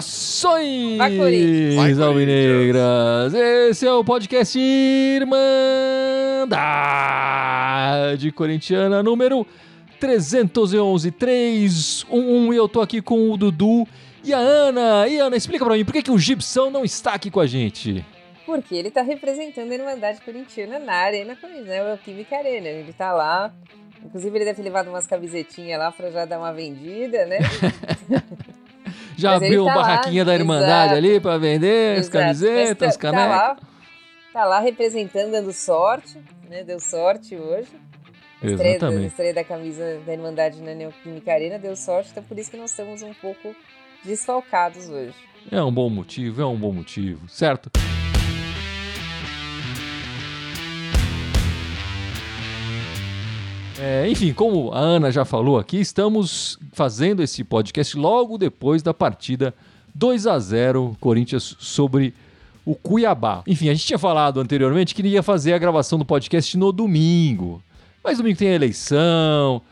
Saudações. Alvinegras! Esse é o podcast Irmandade Corintiana número 311 311 e eu tô aqui com o Dudu e a Ana. E Ana, explica pra mim, por que, que o Gibson não está aqui com a gente? Porque ele tá representando a Irmandade Corintiana na Arena Corinthians, né? O Química Arena. Ele tá lá. Inclusive, ele deve ter levado umas camisetinhas lá pra já dar uma vendida, né? Já Mas abriu tá lá, barraquinha da Irmandade exato. ali pra vender as Exato. Mas camisetas, tá, as tá canecas? lá, tá lá representando, dando sorte, né? Deu sorte hoje. Estreia, Exatamente. estreia da camisa da Irmandade na Neoquímica Arena deu sorte, então por isso que nós estamos um pouco desfalcados hoje. É um bom motivo, é um bom motivo, certo? É, enfim, como a Ana já falou aqui, estamos fazendo esse podcast logo depois da partida 2 a 0 Corinthians sobre o Cuiabá. Enfim, a gente tinha falado anteriormente que ia fazer a gravação do podcast no domingo. Mas domingo tem eleição,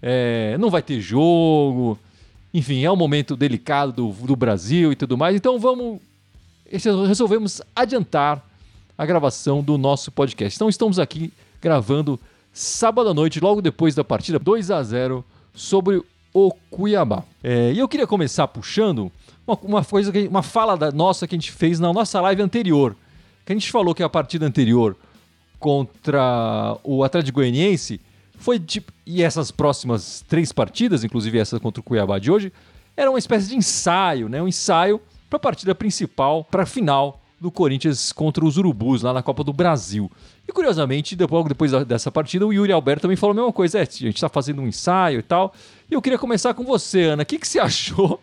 é, não vai ter jogo. Enfim, é um momento delicado do, do Brasil e tudo mais. Então vamos. Resolvemos adiantar a gravação do nosso podcast. Então estamos aqui gravando sábado à noite, logo depois da partida 2 a 0 sobre o Cuiabá. É, e eu queria começar puxando uma, uma coisa, que, uma fala da nossa que a gente fez na nossa live anterior. Que a gente falou que a partida anterior contra o Atlético Goianiense foi tipo. E essas próximas três partidas, inclusive essa contra o Cuiabá de hoje, era uma espécie de ensaio, né? Um ensaio para a partida principal, para a final do Corinthians contra os Urubus lá na Copa do Brasil. E curiosamente, depois, logo depois dessa partida, o Yuri Alberto também falou a mesma coisa. É, a gente está fazendo um ensaio e tal. E eu queria começar com você, Ana. O que, que você achou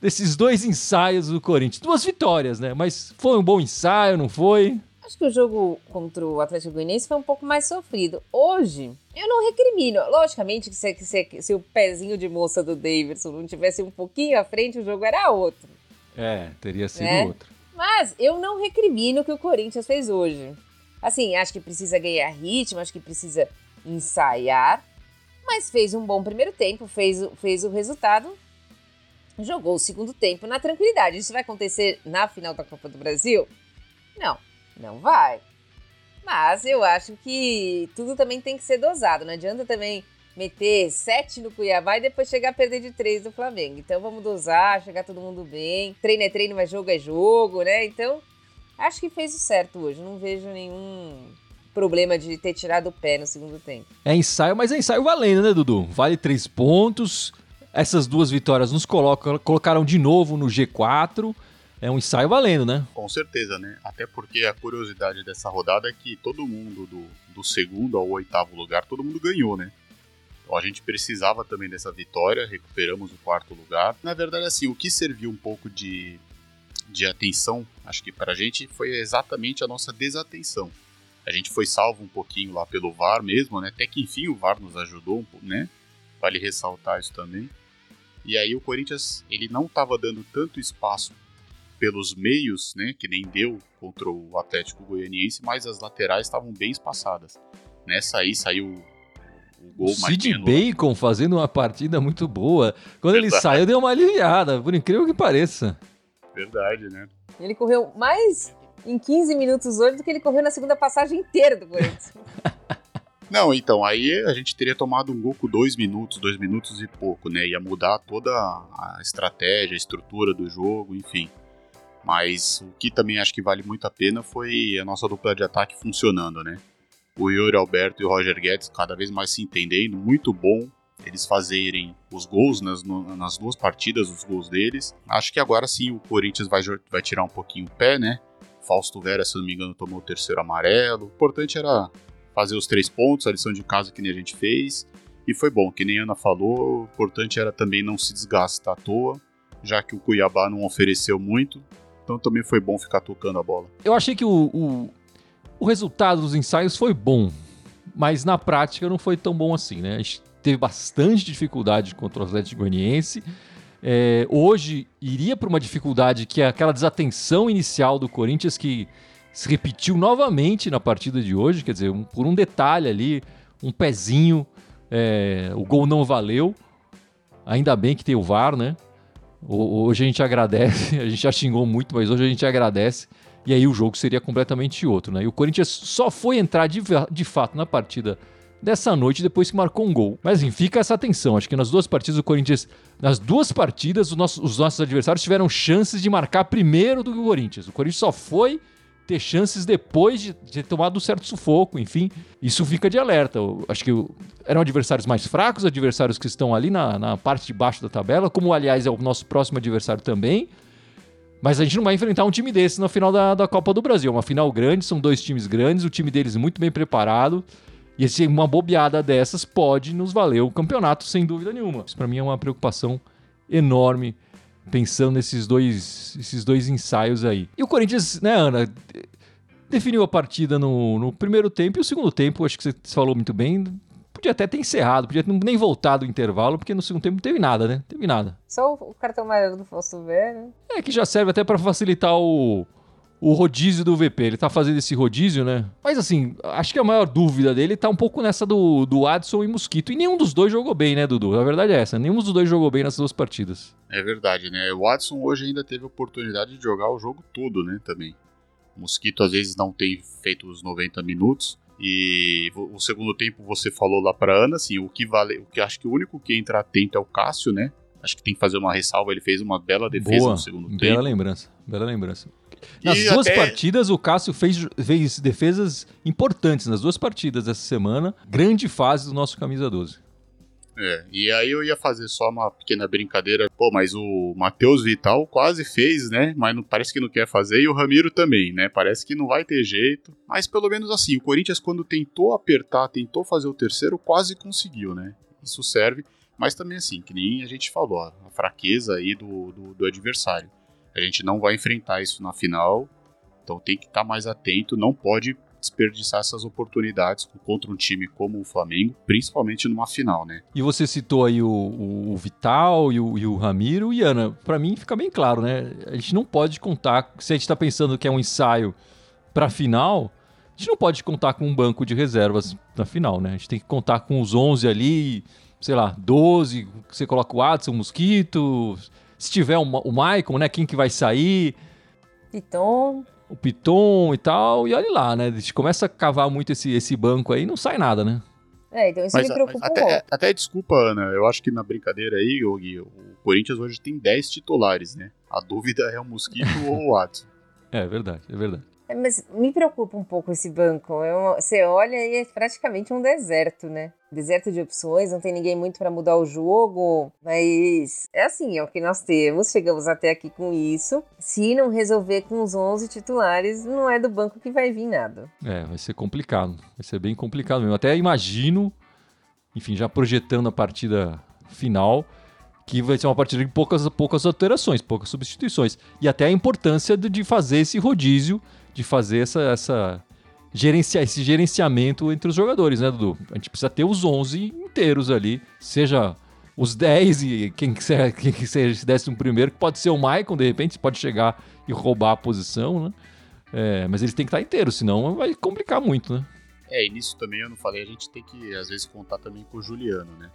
desses dois ensaios do Corinthians? Duas vitórias, né? Mas foi um bom ensaio, não foi? Acho que o jogo contra o Atlético Goianiense foi um pouco mais sofrido. Hoje, eu não recrimino. Logicamente que se, que se- se o pezinho de moça do Davidson não tivesse um pouquinho à frente, o jogo era outro. É, teria sido É. outro. Mas eu não recrimino o que o Corinthians fez hoje. Assim, acho que precisa ganhar ritmo, acho que precisa ensaiar. Mas fez um bom primeiro tempo, fez, o- fez o resultado. Jogou o segundo tempo na tranquilidade. Isso vai acontecer na final da Copa do Brasil? Não, não vai. Mas eu acho que tudo também tem que ser dosado. Não adianta também meter sete no Cuiabá e depois chegar a perder de três do Flamengo. Então vamos dosar, chegar todo mundo bem. Treino é treino, mas jogo é jogo, né? Então acho que fez o certo hoje. Não vejo nenhum problema de ter tirado o pé no segundo tempo. É ensaio, mas é ensaio valendo, né, Dudu? Vale três pontos. Essas duas vitórias nos colocam, colocaram de novo no G4. É um ensaio valendo, né? Com certeza, né? Até porque a curiosidade dessa rodada é que todo mundo do, do segundo ao oitavo lugar, todo mundo ganhou, né? A gente precisava também dessa vitória, recuperamos o quarto lugar. Na verdade, assim, o que serviu um pouco de, de atenção, acho que pra gente, foi exatamente a nossa desatenção. A gente foi salvo um pouquinho lá pelo VAR mesmo, né? Até que enfim o VAR nos ajudou, né? Vale ressaltar isso também. E aí o Corinthians, ele não estava dando tanto espaço pelos meios, né, que nem deu contra o Atlético Goianiense, mas as laterais estavam bem espaçadas. Nessa aí saiu gol Sid Marquinhos. Bacon fazendo uma partida muito boa. Quando ele Verdade. saiu, deu uma aliviada, por incrível que pareça. Verdade, né? Ele correu mais em 15 minutos hoje do que ele correu na segunda passagem inteira do Corinthians. Não, então, aí a gente teria tomado um gol com dois minutos, dois minutos e pouco, né? Ia mudar toda a estratégia, a estrutura do jogo, enfim. Mas o que também acho que vale muito a pena foi a nossa dupla de ataque funcionando, né? O Yuri Alberto e o Roger Guedes cada vez mais se entendendo, muito bom eles fazerem os gols nas, nas duas partidas, os gols deles. Acho que agora sim o Corinthians vai, vai tirar um pouquinho o pé, né? Fausto Vera, se não me engano, tomou o terceiro amarelo. O importante era fazer os três pontos, a lição de casa que nem a gente fez. E foi bom, que nem a Ana falou, o importante era também não se desgastar à toa, já que o Cuiabá não ofereceu muito. Então também foi bom ficar tocando a bola. Eu achei que o, o, o resultado dos ensaios foi bom, mas na prática não foi tão bom assim, né? A gente teve bastante dificuldade contra o Atlético Goianiense. É, hoje iria para uma dificuldade que é aquela desatenção inicial do Corinthians que se repetiu novamente na partida de hoje, quer dizer, um, por um detalhe ali, um pezinho, é, o gol não valeu. Ainda bem que tem o VAR, né? Hoje a gente agradece, a gente já xingou muito, mas hoje a gente agradece. E aí o jogo seria completamente outro, né? E o Corinthians só foi entrar de, de fato na partida dessa noite depois que marcou um gol. Mas enfim, fica essa atenção. Acho que nas duas partidas o Corinthians, nas duas partidas, os nossos, os nossos adversários tiveram chances de marcar primeiro do que o Corinthians. O Corinthians só foi ter chances depois de, ter tomado um certo sufoco, enfim. Isso fica de alerta. Eu acho que eram adversários mais fracos, adversários que estão ali na, na parte de baixo da tabela, como aliás é o nosso próximo adversário também. Mas a gente não vai enfrentar um time desse na final da, da Copa do Brasil. É uma final grande, são dois times grandes, o time deles muito bem preparado. E esse, uma bobeada dessas pode nos valer o campeonato, sem dúvida nenhuma. Isso para mim é uma preocupação enorme, pensando nesses dois, esses dois ensaios aí. E o Corinthians, né, Ana, definiu a partida no, no primeiro tempo e o segundo tempo, acho que você falou muito bem, podia até ter encerrado, podia nem voltado o intervalo, porque no segundo tempo não teve nada, né? Não teve nada. Só o cartão amarelo do Fausto Ver, né? É, que já serve até para facilitar o, o rodízio do VP. Ele tá fazendo esse rodízio, né? Mas assim, acho que a maior dúvida dele tá um pouco nessa do, do Adson e Mosquito. E nenhum dos dois jogou bem, né, Dudu? A verdade é essa. Nenhum dos dois jogou bem nessas duas partidas. É verdade, né? O Adson hoje ainda teve a oportunidade de jogar o jogo todo, né, também. O Mosquito às vezes não tem feito os 90 minutos. E o segundo tempo você falou lá para Ana, assim, o que vale, o que acho que o único que entra atento é o Cássio, né? Acho que tem que fazer uma ressalva, ele fez uma bela defesa Boa, no segundo bela tempo. Bela lembrança, bela lembrança. Nas E duas até- partidas, o Cássio fez, fez defesas importantes. Nas duas partidas dessa semana, grande fase do nosso camisa 12. É, e aí eu ia fazer só uma pequena brincadeira. Pô, mas o Matheus Vital quase fez, né? Mas não, parece que não quer fazer. E o Ramiro também, né? Parece que não vai ter jeito. Mas pelo menos assim, o Corinthians, quando tentou apertar, tentou fazer o terceiro, quase conseguiu, né? Isso serve. Mas também assim, que nem a gente falou, a fraqueza aí do, do, do adversário. A gente não vai enfrentar isso na final. Então tem que estar mais atento. Não pode desperdiçar essas oportunidades contra um time como o Flamengo, principalmente numa final, né? E você citou aí o, o- o Vital e o, e o Ramiro. E Ana, pra mim fica bem claro, né? A gente não pode contar. Se a gente tá pensando que é um ensaio pra final, a gente não pode contar com um banco de reservas na final, né? A gente tem que contar com os 11 ali, sei lá, 12. Você coloca o Adson, o Mosquito. Se tiver o, Ma- o Maicon, né? Quem que vai sair? Piton. O Piton e tal, e olha lá, né? A gente começa a cavar muito esse, esse banco aí não sai nada, né? É, então isso Mas, me mas preocupa um até, até desculpa, Ana, eu acho que na brincadeira aí, Gui, o Corinthians hoje tem 10 titulares, né? A dúvida é o Mosquito ou o Watson. É verdade, é verdade. É, Mas me preocupa um pouco esse banco. É uma- Você olha e é praticamente um deserto, né? Deserto de opções, não tem ninguém muito para mudar o jogo, mas é assim, é o que nós temos. Chegamos até aqui com isso. Se não resolver com os 11 titulares, não é do banco que vai vir nada. É, vai ser complicado. Vai ser bem complicado mesmo. Até imagino, enfim, já projetando a partida final, que vai ser uma partida de poucas, poucas alterações, poucas substituições. E até a importância de, de fazer esse rodízio, de fazer essa, essa gerenciar esse gerenciamento entre os jogadores, né, Dudu? A gente precisa ter os 11 inteiros ali, seja os 10 e quem quiser, quem quiser esse décimo primeiro, que pode ser o Maicon, de repente, pode chegar e roubar a posição, né? É, mas eles têm que estar inteiros, senão vai complicar muito, né? É, e nisso também eu não falei, a gente tem que às vezes contar também com o Juliano, né?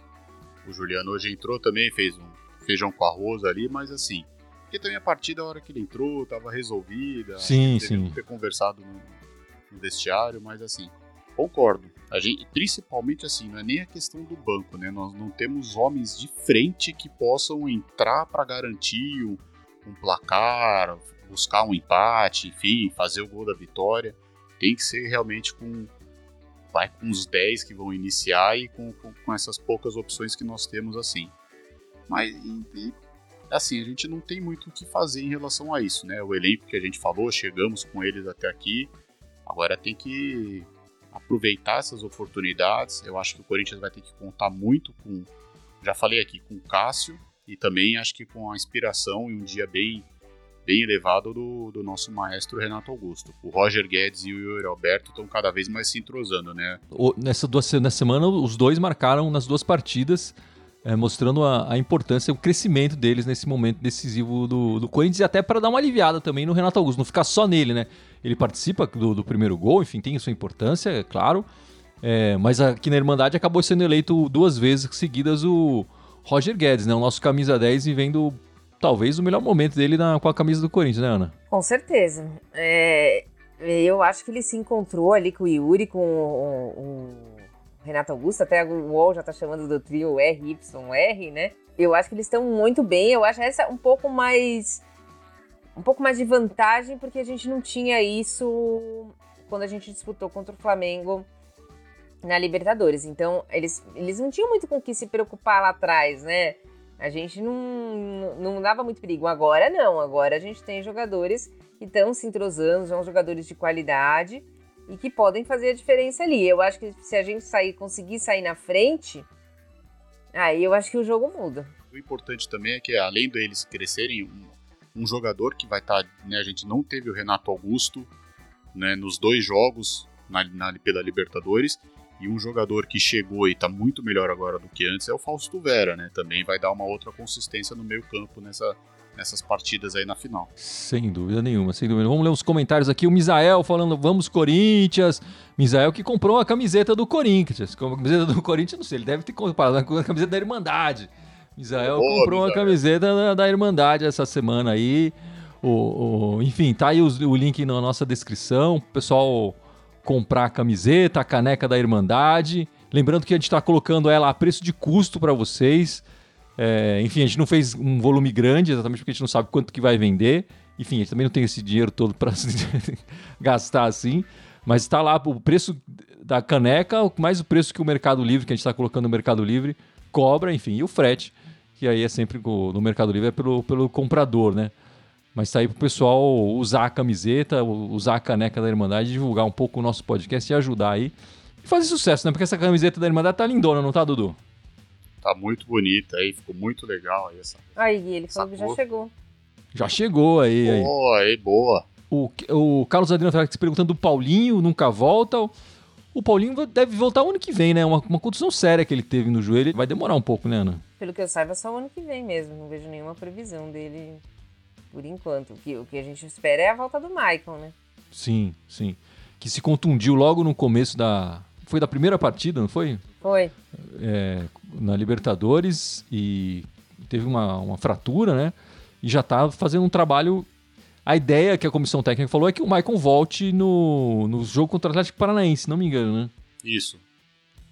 O Juliano hoje entrou também, fez um feijão com arroz ali, mas assim, porque também a partida, a hora que ele entrou, tava resolvida. Sim, sim. ter conversado no, no vestiário, mas assim, concordo. A gente, principalmente assim, não é nem a questão do banco, né? Nós não temos homens de frente que possam entrar para garantir um, um placar, buscar um empate, enfim, fazer o gol da vitória. Tem que ser realmente com vai com os 10 que vão iniciar e com, com, com essas poucas opções que nós temos assim. Mas e- e, assim, a gente não tem muito o que fazer em relação a isso, né? O elenco que a gente falou, chegamos com eles até aqui. Agora tem que aproveitar essas oportunidades. Eu acho que o Corinthians vai ter que contar muito com, já falei aqui, com o Cássio e também acho que com a inspiração e um dia bem bem elevado do, do nosso maestro Renato Augusto. O Roger Guedes e o Yuri Alberto estão cada vez mais se entrosando, né? O- nessa, duas, nessa semana, os dois marcaram nas duas partidas. é, mostrando a, a, importância, o crescimento deles nesse momento decisivo do, do Corinthians e até para dar uma aliviada também no Renato Augusto, não ficar só nele, né? Ele participa do, do primeiro gol, enfim, tem sua importância, é claro, é, mas aqui na Irmandade acabou sendo eleito duas vezes seguidas o Roger Guedes, né? O nosso camisa 10 vivendo talvez o melhor momento dele na, com a camisa do Corinthians, né, Ana? Com certeza. É, eu acho que ele se encontrou ali com o Yuri, com o, o Renato Augusto, até o UOL já tá chamando do trio RYR, né? Eu acho que eles estão muito bem. Eu acho essa um pouco mais. Um pouco mais de vantagem, porque a gente não tinha isso quando a gente disputou contra o Flamengo na Libertadores. Então, eles, eles não tinham muito com o que se preocupar lá atrás, né? A gente não, não dava muito perigo. Agora não, agora a gente tem jogadores que estão se entrosando, são jogadores de qualidade e que podem fazer a diferença ali. Eu acho que se a gente sair, conseguir sair na frente, aí eu acho que o jogo muda. O importante também é que, além deles crescerem, um, um jogador que vai estar. Tá, né, a gente não teve o Renato Augusto né, nos dois jogos na, na, pela Libertadores. E um jogador que chegou e está muito melhor agora do que antes é o Fausto Vera, né? Também vai dar uma outra consistência no meio campo nessa, nessas partidas aí na final. Sem dúvida nenhuma, sem dúvida. Vamos ler os comentários aqui. O Misael falando, vamos Corinthians. Misael que comprou a camiseta do Corinthians. Com a camiseta do Corinthians, não sei, ele deve ter comprado com a camiseta da Irmandade. Misael Boa, comprou Misael. uma camiseta da, da, Irmandade essa semana aí. O, o, enfim, tá aí o, o link na nossa descrição. Pessoal comprar a camiseta, a caneca da Irmandade. Lembrando que a gente está colocando ela a preço de custo para vocês. É, enfim, a gente não fez um volume grande, exatamente porque a gente não sabe quanto que vai vender. Enfim, a gente também não tem esse dinheiro todo para gastar assim. Mas está lá o preço da caneca, mais o preço que o Mercado Livre, que a gente está colocando no Mercado Livre, cobra, enfim, e o frete, que aí é sempre no Mercado Livre é pelo, pelo comprador, né? Mas tá aí pro pessoal usar a camiseta, usar a caneca da Irmandade, divulgar um pouco o nosso podcast e ajudar aí. E fazer sucesso, né? Porque essa camiseta da Irmandade tá lindona, não tá, Dudu? Tá muito bonita aí, ficou muito legal aí essa. Aí, ele falou que já chegou. Já chegou aí. Boa, aí, boa. O, o Carlos Adriano se perguntando do Paulinho, nunca volta. O Paulinho deve voltar o ano que vem, né? Uma, uma condição séria que ele teve no joelho. Vai demorar um pouco, né, Ana? Pelo que eu saiba, só o ano que vem mesmo. Não vejo nenhuma previsão dele por enquanto. O que, o que a gente espera é a volta do Michael, né? Sim, sim. Que se contundiu logo no começo da. Foi da primeira partida, não foi? Foi. É, na Libertadores e teve uma, uma fratura, né? E já tá fazendo um trabalho. A ideia que a comissão técnica falou é que o Michael volte no, no jogo contra o Atlético Paranaense, não me engano, né? Isso.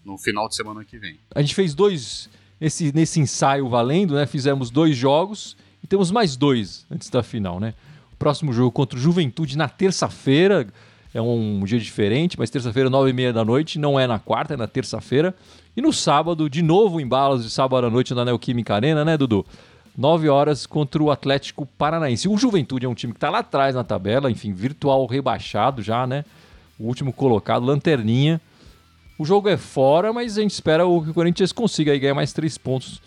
No final de semana que vem. A gente fez dois. Esse, nesse ensaio valendo, né? Fizemos dois jogos temos mais dois antes da final, né? O próximo jogo contra o Juventude na terça-feira. É um dia diferente, mas terça-feira, nove e meia da noite. Não é na quarta, é na terça-feira. E no sábado, de novo em balas de sábado à noite na Neoquímica Arena, né, Dudu? 9 horas contra o Atlético Paranaense. O Juventude é um time que está lá atrás na tabela, enfim, virtual rebaixado já, né? O último colocado, lanterninha. O jogo é fora, mas a gente espera que o Corinthians consiga aí ganhar mais três pontos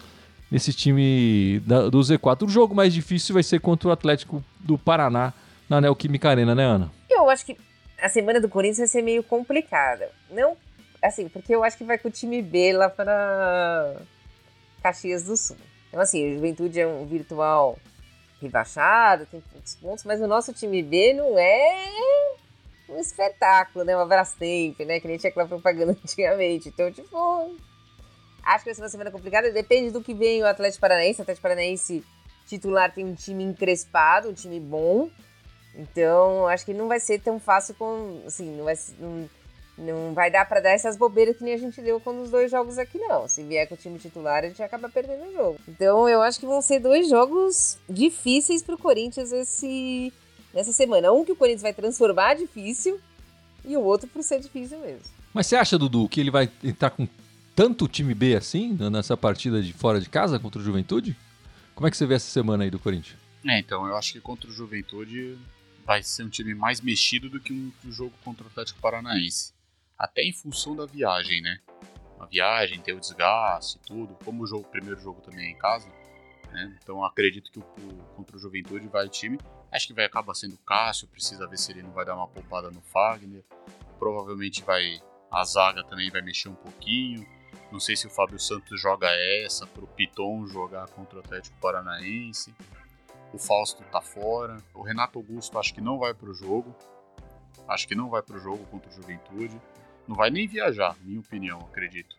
nesse time da, do Z4. O jogo mais difícil vai ser contra o Atlético do Paraná na Neoquímica Arena, né, Ana? Eu acho que a semana do Corinthians vai ser meio complicada. Não, assim, porque eu acho que vai com o time B lá para Caxias do Sul. Então, assim, o Juventude é um virtual rebaixado, tem poucos pontos, mas o nosso time B não é um espetáculo, né? Uma Brastemp, né? Que nem tinha aquela propaganda antigamente. Então, tipo, Acho que vai ser uma semana complicada. Depende do que vem o Atlético Paranaense. O Atlético Paranaense titular tem um time encrespado, um time bom. Então, acho que não vai ser tão fácil com. Assim, não vai, não, não vai dar para dar essas bobeiras que nem a gente deu com os dois jogos aqui, não. Se vier com o time titular, a gente acaba perdendo o jogo. Então, eu acho que vão ser dois jogos difíceis pro Corinthians esse, nessa semana. Um que o Corinthians vai transformar difícil e o outro por ser difícil mesmo. Mas você acha, Dudu, que ele vai entrar com tanto time B assim nessa partida de fora de casa contra o Juventude? Como é que você vê essa semana aí do Corinthians? É, então, eu acho que contra o Juventude vai ser um time mais mexido do que um, jogo contra o Atlético Paranaense. Até em função da viagem, né? A viagem, ter o desgaste, tudo. Como o, jogo, o primeiro jogo também é em casa, né? Então acredito que o, o, contra o Juventude vai o time. Acho que vai acabar sendo o Cássio, precisa ver se ele não vai dar uma poupada no Fagner. Provavelmente vai. A zaga também vai mexer um pouquinho. Não sei se o Fábio Santos joga essa para o Piton jogar contra o Atlético Paranaense. O Fausto tá fora. O Renato Augusto acho que não vai para o jogo. Acho que não vai para o jogo contra o Juventude. Não vai nem viajar, minha opinião, acredito.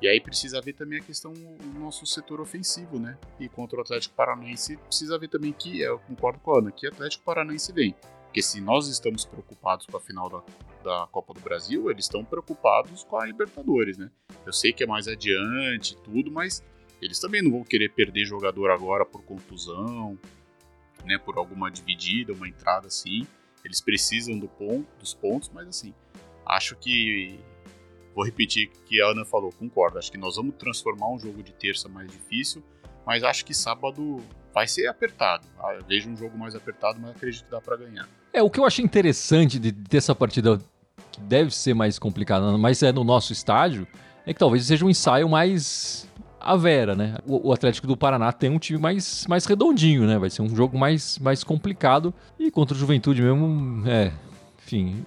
E aí precisa ver também a questão do nosso setor ofensivo, né? E contra o Atlético Paranaense precisa ver também que, eu concordo com a Ana, que Atlético Paranaense vem. Porque se nós estamos preocupados com a final da, da Copa do Brasil, eles estão preocupados com a Libertadores, né? Eu sei que é mais adiante tudo, mas eles também não vão querer perder jogador agora por contusão, né? Por alguma dividida, uma entrada assim. Eles precisam do ponto, dos pontos, mas assim, acho que Vou repetir o que a Ana falou, concordo. Acho que nós vamos transformar um jogo de terça mais difícil, mas acho que sábado vai ser apertado. Ah, eu vejo um jogo mais apertado, mas acredito que dá para ganhar. É, o que eu achei interessante de ter essa partida, que deve ser mais complicada, mas é no nosso estádio, é que talvez seja um ensaio mais a Vera, né? O, Atlético do Paraná tem um time mais, mais redondinho, né? Vai ser um jogo mais, mais complicado. E contra o Juventude mesmo, é. Enfim,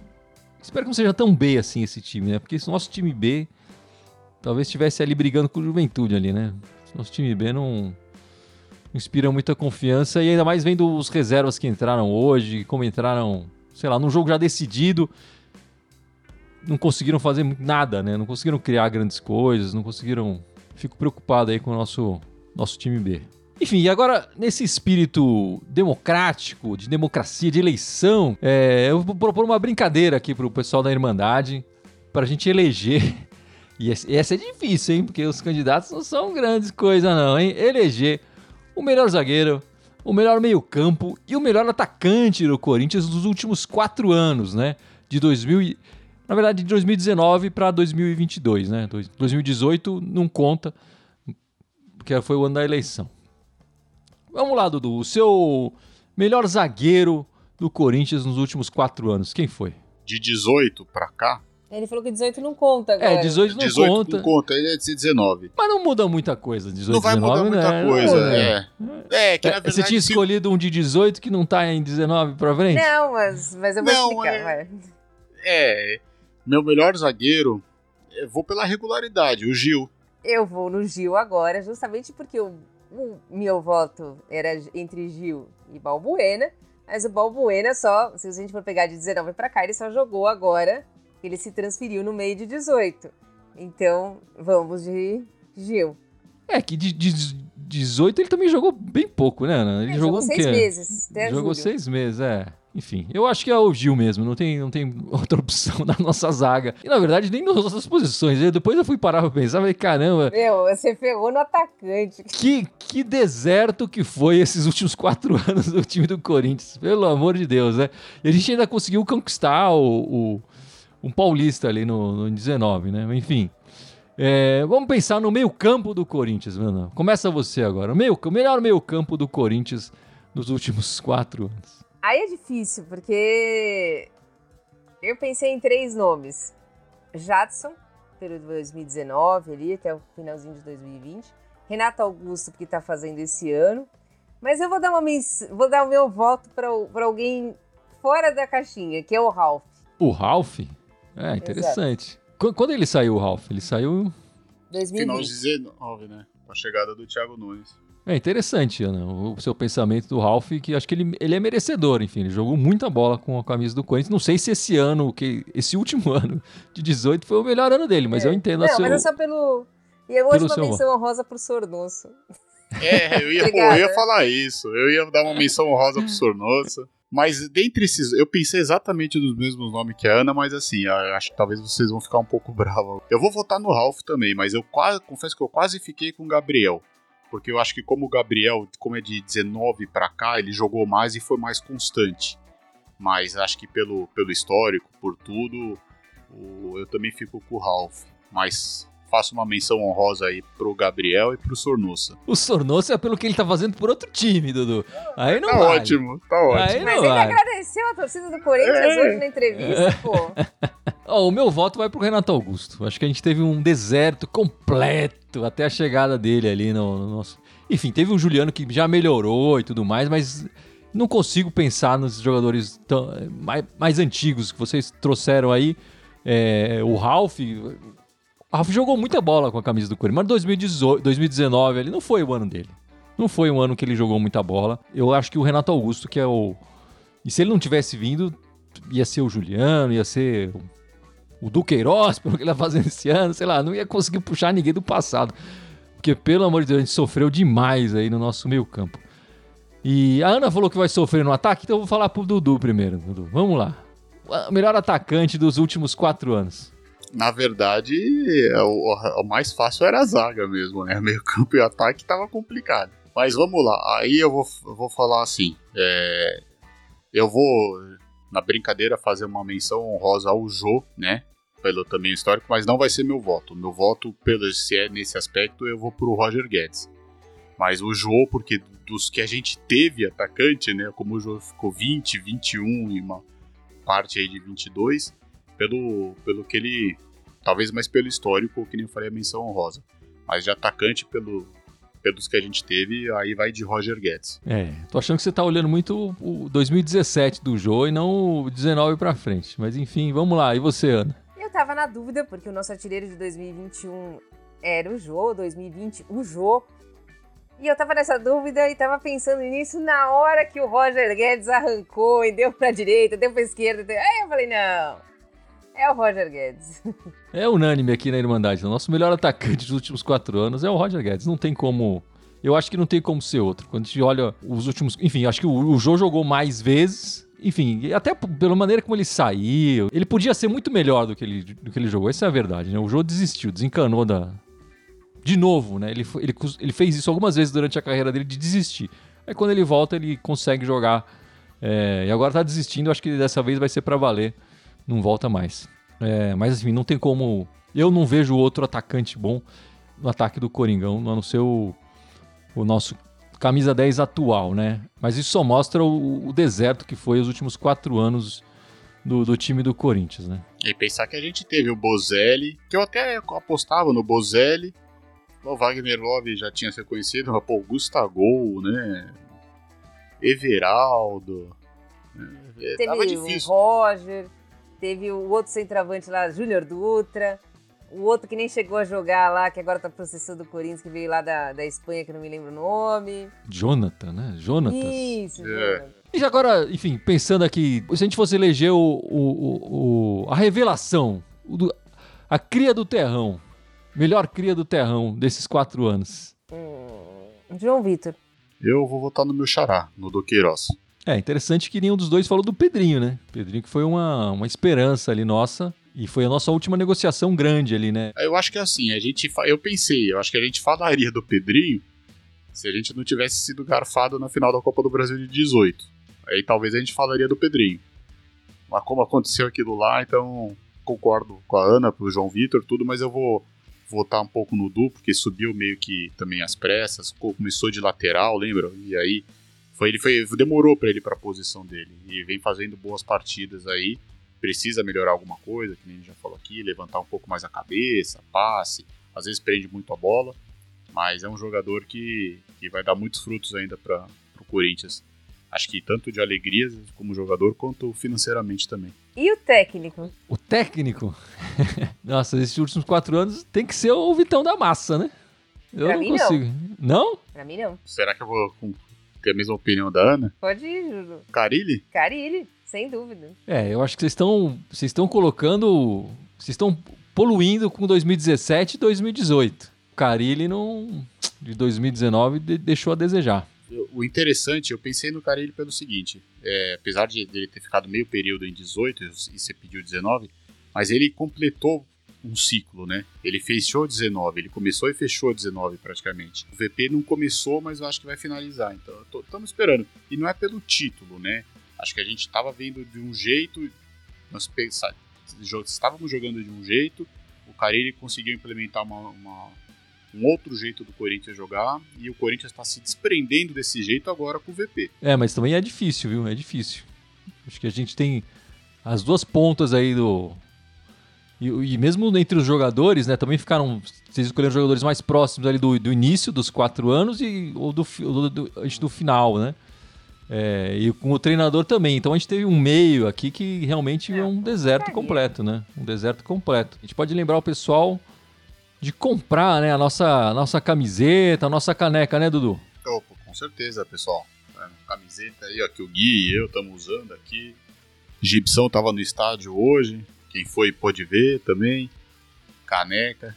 Espero que não seja tão B assim esse time, né? Porque se nosso time B talvez estivesse ali brigando com o Juventude ali, né? Nosso time B não inspira muita confiança e ainda mais vendo os reservas que entraram hoje, como entraram, sei lá, num jogo já decidido, não conseguiram fazer nada, né? Não conseguiram criar grandes coisas, não conseguiram. Fico preocupado aí com o nosso nosso time B. Enfim, e agora, nesse espírito democrático, de democracia, de eleição, é, eu vou propor uma brincadeira aqui pro pessoal da Irmandade, pra gente eleger. E essa é difícil, hein? Porque os candidatos não são grandes coisas, não, hein? Eleger o melhor zagueiro, o melhor meio-campo e o melhor atacante do Corinthians dos últimos quatro anos, né? De 2000 na verdade, de 2019 para 2022, né? 2018 não conta, porque foi o ano da eleição. Vamos lá, Dudu. O seu melhor zagueiro do Corinthians nos últimos quatro anos, quem foi? De 18 pra cá? Ele falou que 18 não conta agora. É, 18 não 18 conta. não conta, ele é de 19. Mas não muda muita coisa, 18 Não vai 19, mudar muita né? coisa, é. É, que na É, verdade... Você tinha escolhido um de 18 que não tá em 19 pra frente? Não, mas, mas eu vou Não, explicar, é- vai. É, meu melhor zagueiro, eu vou pela regularidade, o Gil. Eu vou no Gil agora, justamente porque o, o meu voto era entre Gil e Balbuena, mas o Balbuena só, se a gente for pegar de 19 pra cá, ele só jogou agora, ele se transferiu no meio de 18. Então, vamos de Gil. É, que de, de 18 ele também jogou bem pouco, né, Ana? Ele Ele jogou, jogou o seis quê? meses, até Jogou julho. seis meses, é. Enfim, eu acho que é o Gil mesmo, não tem, não tem outra opção na nossa zaga. E na verdade, nem nas outras posições. Eu- depois eu fui parar pra pensar, falei, caramba, Meu, você ferrou no atacante. que, que deserto que foi esses últimos quatro anos do time do Corinthians, pelo amor de Deus, né? E a gente ainda conseguiu conquistar o, o- um paulista ali no, no 19, né? Enfim. É, vamos pensar no meio-campo do Corinthians, mano. Começa você agora. O, meio, o melhor meio-campo do Corinthians nos últimos quatro anos. Aí é difícil, porque eu pensei em três nomes. Jadson, pelo 2019 ali, até o finalzinho de 2020. Renato Augusto, porque tá fazendo esse ano. Mas eu vou dar, uma vou dar o meu voto para alguém fora da caixinha, que é o Ralph. O Ralph? É, interessante. Qu- Quando ele saiu, o Ralph? Ele saiu. Final 2020. de 19, né? Com a chegada do Thiago Nunes. É interessante, Ana, o seu pensamento do Ralph, que acho que ele, ele é merecedor, enfim, ele jogou muita bola com a camisa do Corinthians. Não sei se esse ano, que esse último ano de 18 foi o melhor ano dele, mas É. eu entendo Não, a seu... mas é só pelo... E eu hoje pelo uma menção honrosa pro Sornoso. É, eu ia, pô, eu ia falar isso. Eu ia dar uma menção honrosa pro Sornosa. Mas dentre esses, eu pensei exatamente nos mesmos nomes que a Ana, mas assim, acho que talvez vocês vão ficar um pouco bravos. Eu vou votar no Ralph também, mas eu quase, confesso que eu quase fiquei com o Gabriel. Porque eu acho que como o Gabriel, como é de 19 pra cá, ele jogou mais e foi mais constante. Mas acho que pelo, pelo histórico, por tudo, eu também fico com o Ralph. Mas faço uma menção honrosa aí pro Gabriel e pro Sornosa. O Sornoso é pelo que ele tá fazendo por outro time, Dudu. Aí não Tá vale. ótimo, tá ótimo. Aí Mas não ele vale. agradeceu a torcida do Corinthians É. hoje na entrevista, pô. Ó, o meu voto vai pro Renato Augusto. Acho que a gente teve um deserto completo até a chegada dele ali no, no nosso. Enfim, teve um Juliano que já melhorou e tudo mais, mas não consigo pensar nos jogadores tão- mais, mais antigos que vocês trouxeram aí. É, o Ralph, Rafa jogou muita bola com a camisa do Corinthians, mas 2018, 2019 ele não foi o ano dele. Não foi um ano que ele jogou muita bola. Eu acho que o Renato Augusto, que é o. E se ele não tivesse vindo, ia ser o Juliano, ia ser o Duqueiroz, pelo que ele tá fazendo esse ano, sei lá, não ia conseguir puxar ninguém do passado. Porque, pelo amor de Deus, a gente sofreu demais aí no nosso meio campo. E a Ana falou que vai sofrer no ataque, então eu vou falar pro Dudu primeiro. Dudu, vamos lá. O melhor atacante dos últimos quatro anos. Na verdade, é o, o mais fácil era a zaga mesmo, né? Meio campo e ataque tava complicado. Mas vamos lá, aí eu vou, eu vou falar assim. É, eu vou, na brincadeira, fazer uma menção honrosa ao Jô, né? Pelo também histórico, mas não vai ser meu voto. Meu voto, pelo, se é nesse aspecto, eu vou pro Roger Guedes. Mas o Jô, porque dos que a gente teve atacante, né? Como o Jô ficou 20, 21 e uma parte aí de 22, pelo, pelo que ele. Talvez mais pelo histórico, que nem eu falei a menção honrosa. Mas de atacante, pelo, pelos que a gente teve, aí vai de Roger Guedes. É, tô achando que você tá olhando muito o 2017 do Jô e não o 19 pra frente. Mas enfim, vamos lá. E você, Ana? Eu tava na dúvida, porque o nosso artilheiro de 2021 era o Jô, 2020 o Jô. E eu tava nessa dúvida e tava pensando nisso na hora que o Roger Guedes arrancou e deu pra direita, deu pra esquerda. Deu... Aí eu falei, não, é o Roger Guedes. É unânime aqui na Irmandade. O nosso melhor atacante dos últimos quatro anos é o Roger Guedes. Não tem como. Eu acho que não tem como ser outro. Quando a gente olha os últimos. Enfim, acho que o, o Jô jogou mais vezes. Enfim, até pela maneira como ele saiu. Ele podia ser muito melhor do que ele, do que ele jogou. Essa é a verdade, né? O Jô desistiu, desencanou da. De novo, né? Ele, ele, ele fez isso algumas vezes durante a carreira dele de desistir. Aí quando ele volta, ele consegue jogar. É... e agora tá desistindo. Acho que dessa vez vai ser para valer não volta mais. É, mas assim, não tem como. Eu não vejo outro atacante bom no ataque do Coringão, a não ser o, o nosso camisa 10 atual, né? Mas isso só mostra o, o deserto que foi os últimos quatro anos do, do, time do Corinthians, né? E pensar que a gente teve o Bozelli, que eu até apostava no Bozelli, o Wagner Love já tinha sido conhecido, mas pô, Gustavo, né? Everaldo. Né? Teve Tava difícil. o Roger. Teve o outro centroavante lá, Júnior Dutra. O outro que nem chegou a jogar lá, que agora tá processando o Corinthians, que veio lá da, da Espanha, que não me lembro o nome. Jonathan, né? Jonathan. Isso, é. Jonathan. E agora, enfim, pensando aqui, se a gente fosse eleger o, o, o a revelação, o, a cria do terrão, melhor cria do terrão desses quatro anos. Hum, João Vitor. Eu vou votar no meu xará, no Doqueiroz. É interessante que nenhum dos dois falou do Pedrinho, né? Pedrinho que foi uma, uma esperança ali nossa. E foi a nossa última negociação grande ali, né? Eu acho que é assim, a gente. Eu pensei, eu acho que a gente falaria do Pedrinho se a gente não tivesse sido garfado na final da Copa do Brasil de 18. Aí talvez a gente falaria do Pedrinho. Mas como aconteceu aquilo lá, então concordo com a Ana, pro João Vitor, tudo, mas eu vou votar um pouco no Du, porque subiu meio que também as pressas, começou de lateral, lembra? E aí foi, ele foi, demorou para ele para a posição dele e vem fazendo boas partidas aí. Precisa melhorar alguma coisa, que nem a gente já falou aqui, levantar um pouco mais a cabeça, passe, às vezes prende muito a bola, mas é um jogador que, que vai dar muitos frutos ainda para o Corinthians. Acho que tanto de alegrias como jogador, quanto financeiramente também. E o técnico? O técnico? Nossa, esses últimos quatro anos tem que ser o Vitão da Massa, né? Eu pra não consigo. Não. não? Pra mim não. Será que eu vou ter a mesma opinião da Ana? Pode ir, Júlio. Carilli? Carilli, sem dúvida. É, eu acho que vocês estão vocês estão colocando, vocês estão poluindo com 2017 e 2018. Carilli não de 2019 deixou a desejar. O interessante, eu pensei no Carilli pelo seguinte, é, apesar de ele ter ficado meio período em 18 e você pediu 19, mas ele completou um ciclo, né? Ele fechou 19, ele começou e fechou 19 praticamente. O VP não começou, mas eu acho que vai finalizar, então estamos esperando. E não é pelo título, né? Acho que a gente estava vendo de um jeito, nós pensar, estávamos jogando de um jeito, o Carilli conseguiu implementar uma, uma, um outro jeito do Corinthians jogar e o Corinthians está se desprendendo desse jeito agora com o VP. É, mas também é difícil, viu? É difícil. Acho que a gente tem as duas pontas aí do, e, e, mesmo entre os jogadores, né, também ficaram. Vocês escolheram jogadores mais próximos ali do, do início dos quatro anos e ou do, do, do, do final, né? É, e com o treinador também. Então a gente teve um meio aqui que realmente é um deserto completo, né? Um deserto completo. A gente pode lembrar o pessoal de comprar, né, a nossa, a nossa camiseta, a nossa caneca, né, Dudu? Opa, com certeza, pessoal. É, camiseta aí, ó, que o Gui e eu estamos usando aqui. Gibson tava no estádio hoje. Quem foi pôde ver também. Caneca.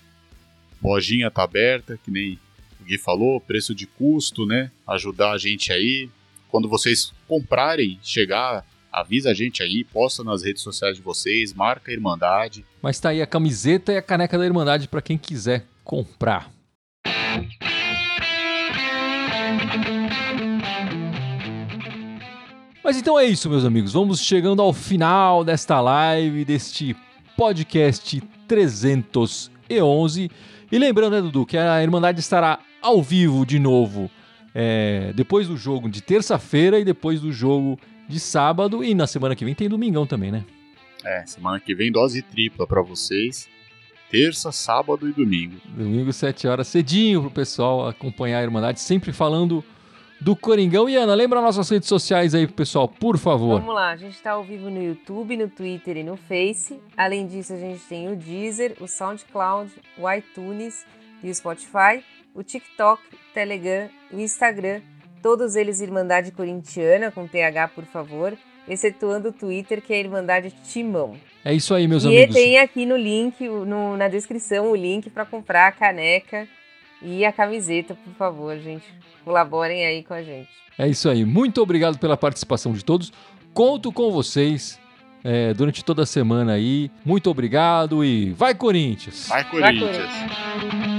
Lojinha tá aberta, que nem o Gui falou, preço de custo, né? Ajudar a gente aí. Quando vocês comprarem, chegar, avisa a gente aí, posta nas redes sociais de vocês, marca a Irmandade. Mas tá aí a camiseta e a caneca da Irmandade para quem quiser comprar. Mas então é isso, meus amigos. Vamos chegando ao final desta live, deste podcast 311. E lembrando, né, Dudu, que a Irmandade estará ao vivo de novo é, depois do jogo de terça-feira e depois do jogo de sábado. E na semana que vem tem domingão também, né? É, semana que vem dose tripla para vocês. Terça, sábado e domingo. Domingo, 7 horas, cedinho pro pessoal acompanhar a Irmandade, sempre falando do Coringão. E Ana, lembra nossas redes sociais aí pro pessoal, por favor. Vamos lá, a gente está ao vivo no YouTube, no Twitter e no Face. Além disso, a gente tem o Deezer, o SoundCloud, o iTunes e o Spotify, o TikTok, o Telegram, o Instagram, todos eles Irmandade Corintiana, com TH, por favor, excetuando o Twitter, que é Irmandade Timão. É isso aí, meus e amigos. E tem aqui no link, no, na descrição, o link para comprar a caneca e a camiseta, por favor, gente. Colaborem aí com a gente. É isso aí. Muito obrigado pela participação de todos. Conto com vocês é, durante toda a semana aí. Muito obrigado e vai Corinthians! Vai Corinthians! Vai, Corinthians.